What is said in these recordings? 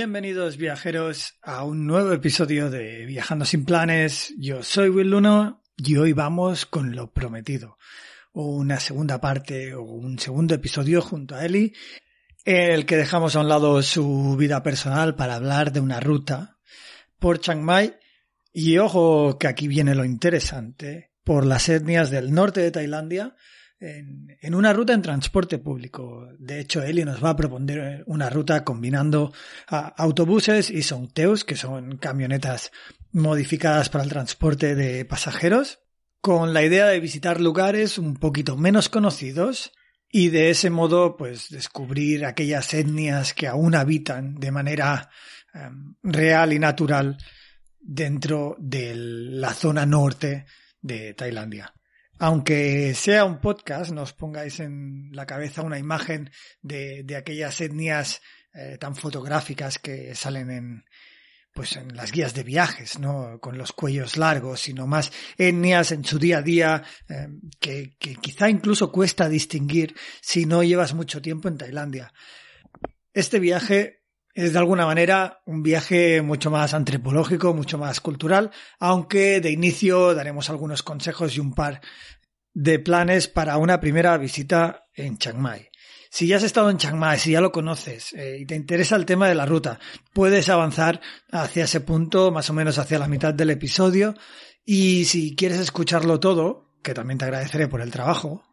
Bienvenidos viajeros a un nuevo episodio de Viajando sin planes. Yo soy Will Luno y hoy vamos con lo prometido. Una segunda parte o un segundo episodio junto a Eli en el que dejamos a un lado su vida personal para hablar de una ruta por Chiang Mai y ojo que aquí viene lo interesante por las etnias del norte de Tailandia en, una ruta en transporte público. De hecho, Eli nos va a proponer una ruta combinando autobuses y songteus, que son camionetas modificadas para el transporte de pasajeros, con la idea de visitar lugares un poquito menos conocidos y de ese modo pues descubrir aquellas etnias que aún habitan de manera um, real y natural dentro de la zona norte de Tailandia. Aunque sea un podcast, no os pongáis en la cabeza una imagen de, de aquellas etnias eh, tan fotográficas que salen en, pues en las guías de viajes, ¿no? Con los cuellos largos, sino más etnias en su día a día, que, que quizá incluso cuesta distinguir si no llevas mucho tiempo en Tailandia. Este viaje es de alguna manera un viaje mucho más antropológico, mucho más cultural, aunque de inicio daremos algunos consejos y un par de planes para una primera visita en Chiang Mai. Si ya has estado en Chiang Mai, si ya lo conoces eh, y te interesa el tema de la ruta, puedes avanzar hacia ese punto, más o menos hacia la mitad del episodio. Y si quieres escucharlo todo, que también te agradeceré por el trabajo,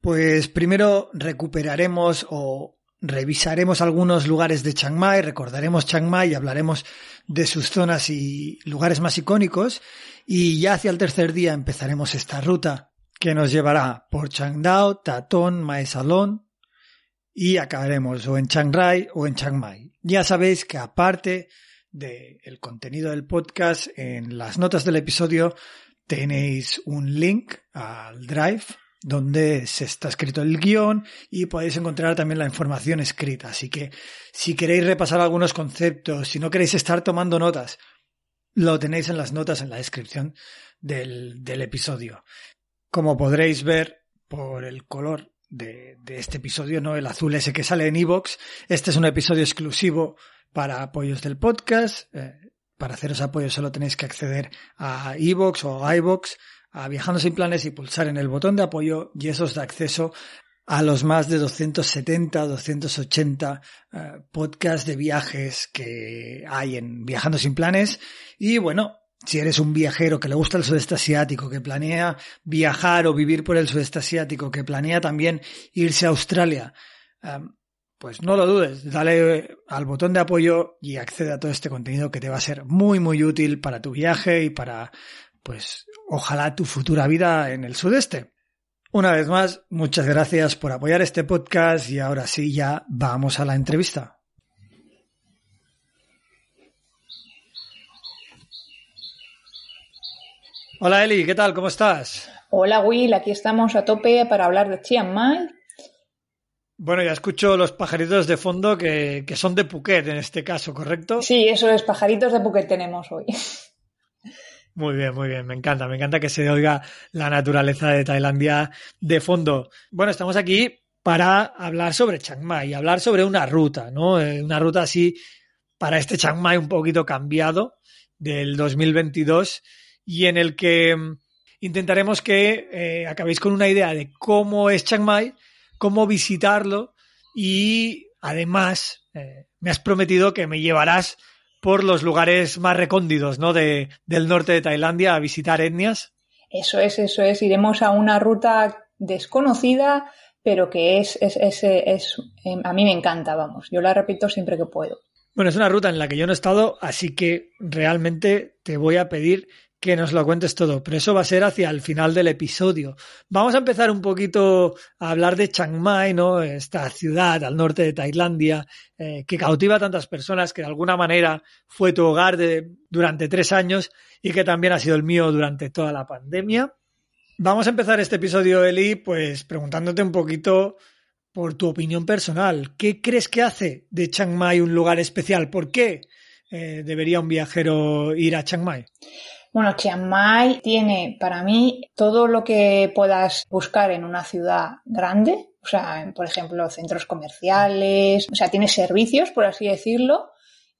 pues primero recuperaremos o revisaremos algunos lugares de Chiang Mai, recordaremos Chiang Mai y hablaremos de sus zonas y lugares más icónicos. Y ya hacia el tercer día empezaremos esta ruta que nos llevará por Changdao, Tatón, Mae Salón, y acabaremos o en Chiang Rai o en Chiang Mai. Ya sabéis que aparte del contenido del podcast, en las notas del episodio tenéis un link al Drive donde se está escrito el guion y podéis encontrar también la información escrita. Así que si queréis repasar algunos conceptos, si no queréis estar tomando notas, lo tenéis en las notas en la descripción del, del episodio. Como podréis ver por el color de, de, este episodio, ¿no? El azul ese que sale en iVoox. Este es un episodio exclusivo para apoyos del podcast. Eh, para haceros apoyo solo tenéis que acceder a iVoox o a iVoox, a Viajando sin Planes y pulsar en el botón de apoyo y eso os da acceso a los más de 270, 280 uh, podcasts de viajes que hay en Viajando sin Planes. Y bueno, si eres un viajero que le gusta el sudeste asiático, que planea viajar o vivir por el sudeste asiático, que planea también irse a Australia, um, pues no lo dudes, dale al botón de apoyo y accede a todo este contenido que te va a ser muy muy útil para tu viaje y para, pues, ojalá tu futura vida en el sudeste. Una vez más, muchas gracias por apoyar este podcast y ahora sí ya vamos a la entrevista. Hola Eli, ¿qué tal? ¿Cómo estás? Hola Will, aquí estamos a tope para hablar de Chiang Mai. Bueno, ya escucho los pajaritos de fondo que, que, son de Phuket en este caso, ¿correcto? Sí, eso es, pajaritos de Phuket tenemos hoy. Muy bien, muy bien, me encanta, me encanta que se oiga la naturaleza de Tailandia de fondo. Bueno, estamos aquí para hablar sobre Chiang Mai, hablar sobre una ruta, ¿no? Eh, una ruta así para este Chiang Mai un poquito cambiado del 2022 y en el que mm, intentaremos que eh, acabéis con una idea de cómo es Chiang Mai, cómo visitarlo y además eh, me has prometido que me llevarás por los lugares más recóndidos ¿no? de, del norte de Tailandia a visitar etnias. Eso es, eso es. Iremos a una ruta desconocida, pero que es, es, es, es, em, a mí me encanta, vamos. Yo la repito siempre que puedo. Bueno, es una ruta en la que yo no he estado, así que realmente te voy a pedir que nos lo cuentes todo, pero eso va a ser hacia el final del episodio. Vamos a empezar un poquito a hablar de Chiang Mai, ¿no? Esta ciudad al norte de Tailandia eh, que cautiva a tantas personas, que de alguna manera fue tu hogar durante tres años y que también ha sido el mío durante toda la pandemia. Vamos a empezar este episodio, Eli, pues preguntándote un poquito por tu opinión personal. ¿Qué crees que hace de Chiang Mai un lugar especial? ¿Por qué eh, debería un viajero ir a Chiang Mai? Bueno, Chiang Mai tiene para mí todo lo que puedas buscar en una ciudad grande, o sea, por ejemplo, centros comerciales, o sea, tiene servicios, por así decirlo,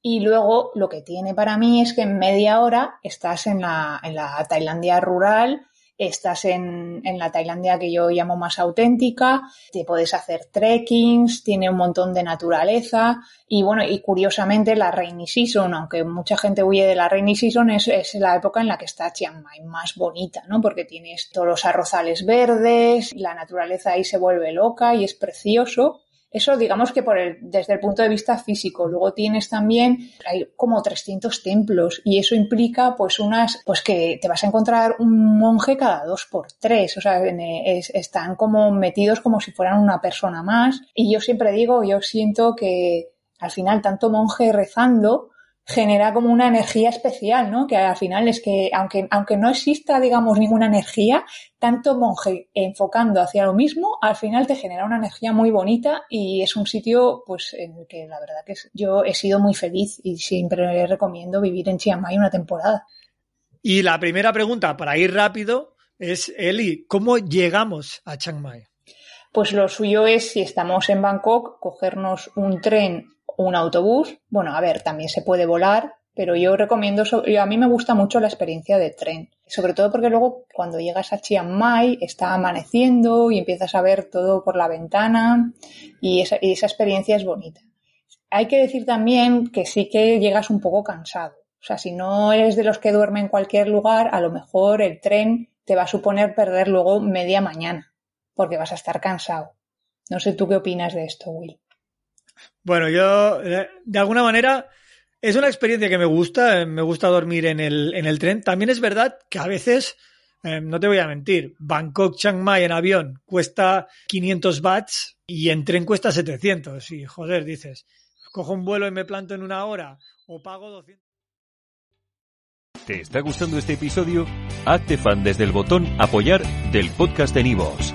y luego lo que tiene para mí es que en media hora estás en la, en la Tailandia rural estás en, en, la Tailandia que yo llamo más auténtica, te puedes hacer trekkings, tiene un montón de naturaleza y bueno, y curiosamente la rainy season, aunque mucha gente huye de la rainy season, es, es la época en la que está Chiang Mai más bonita, ¿no? Porque tienes todos los arrozales verdes, la naturaleza ahí se vuelve loca y es precioso. Eso digamos que por el, desde el punto de vista físico. Luego tienes también, hay como 300 templos y eso implica pues unas, pues que te vas a encontrar un monje cada dos por tres. O sea, es, están como metidos como si fueran una persona más. Y yo siempre digo, yo siento que al final tanto monje rezando genera como una energía especial, ¿no? Que al final es que, aunque, aunque no exista, digamos, ninguna energía, tanto monje enfocando hacia lo mismo, al final te genera una energía muy bonita y es un sitio, pues, en el que la verdad que yo he sido muy feliz y siempre recomiendo vivir en Chiang Mai una temporada. Y la primera pregunta, para ir rápido, es, Eli, ¿cómo llegamos a Chiang Mai? Pues lo suyo es, si estamos en Bangkok, cogernos un tren un autobús. Bueno, a ver, también se puede volar, pero yo recomiendo, a mí me gusta mucho la experiencia de tren, sobre todo porque luego cuando llegas a Chiang Mai está amaneciendo y empiezas a ver todo por la ventana y esa, y esa experiencia es bonita. Hay que decir también que sí que llegas un poco cansado. O sea, si no eres de los que duermen en cualquier lugar, a lo mejor el tren te va a suponer perder luego media mañana, porque vas a estar cansado. No sé tú qué opinas de esto, Will. Bueno, yo eh, de alguna manera es una experiencia que me gusta, eh, me gusta dormir en el, en el tren. También es verdad que a veces, eh, no te voy a mentir, Bangkok, Chiang Mai en avión cuesta 500 bahts y en tren cuesta 700. Y joder, dices, cojo un vuelo y me planto en una hora o pago 200. ¿Te está gustando este episodio? Hazte fan desde el botón apoyar del podcast de Nivos.